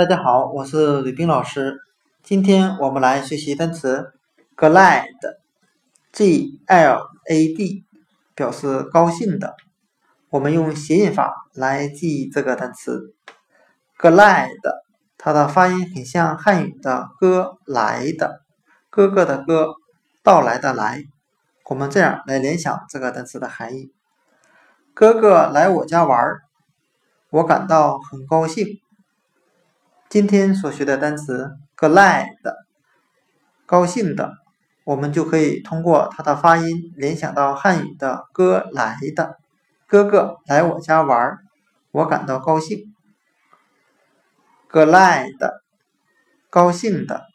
大家好，我是吕冰老师。今天我们来学习单词 glad，G L A D，表示高兴的。我们用谐音法来记忆这个单词 glad，它的发音很像汉语的“哥来的”，哥哥的“哥”，到来的“来”。我们这样来联想这个单词的含义：哥哥来我家玩儿，我感到很高兴。今天所学的单词 glad，高兴的，我们就可以通过它的发音联想到汉语的“哥来的”，哥哥来我家玩儿，我感到高兴。glad，高兴的。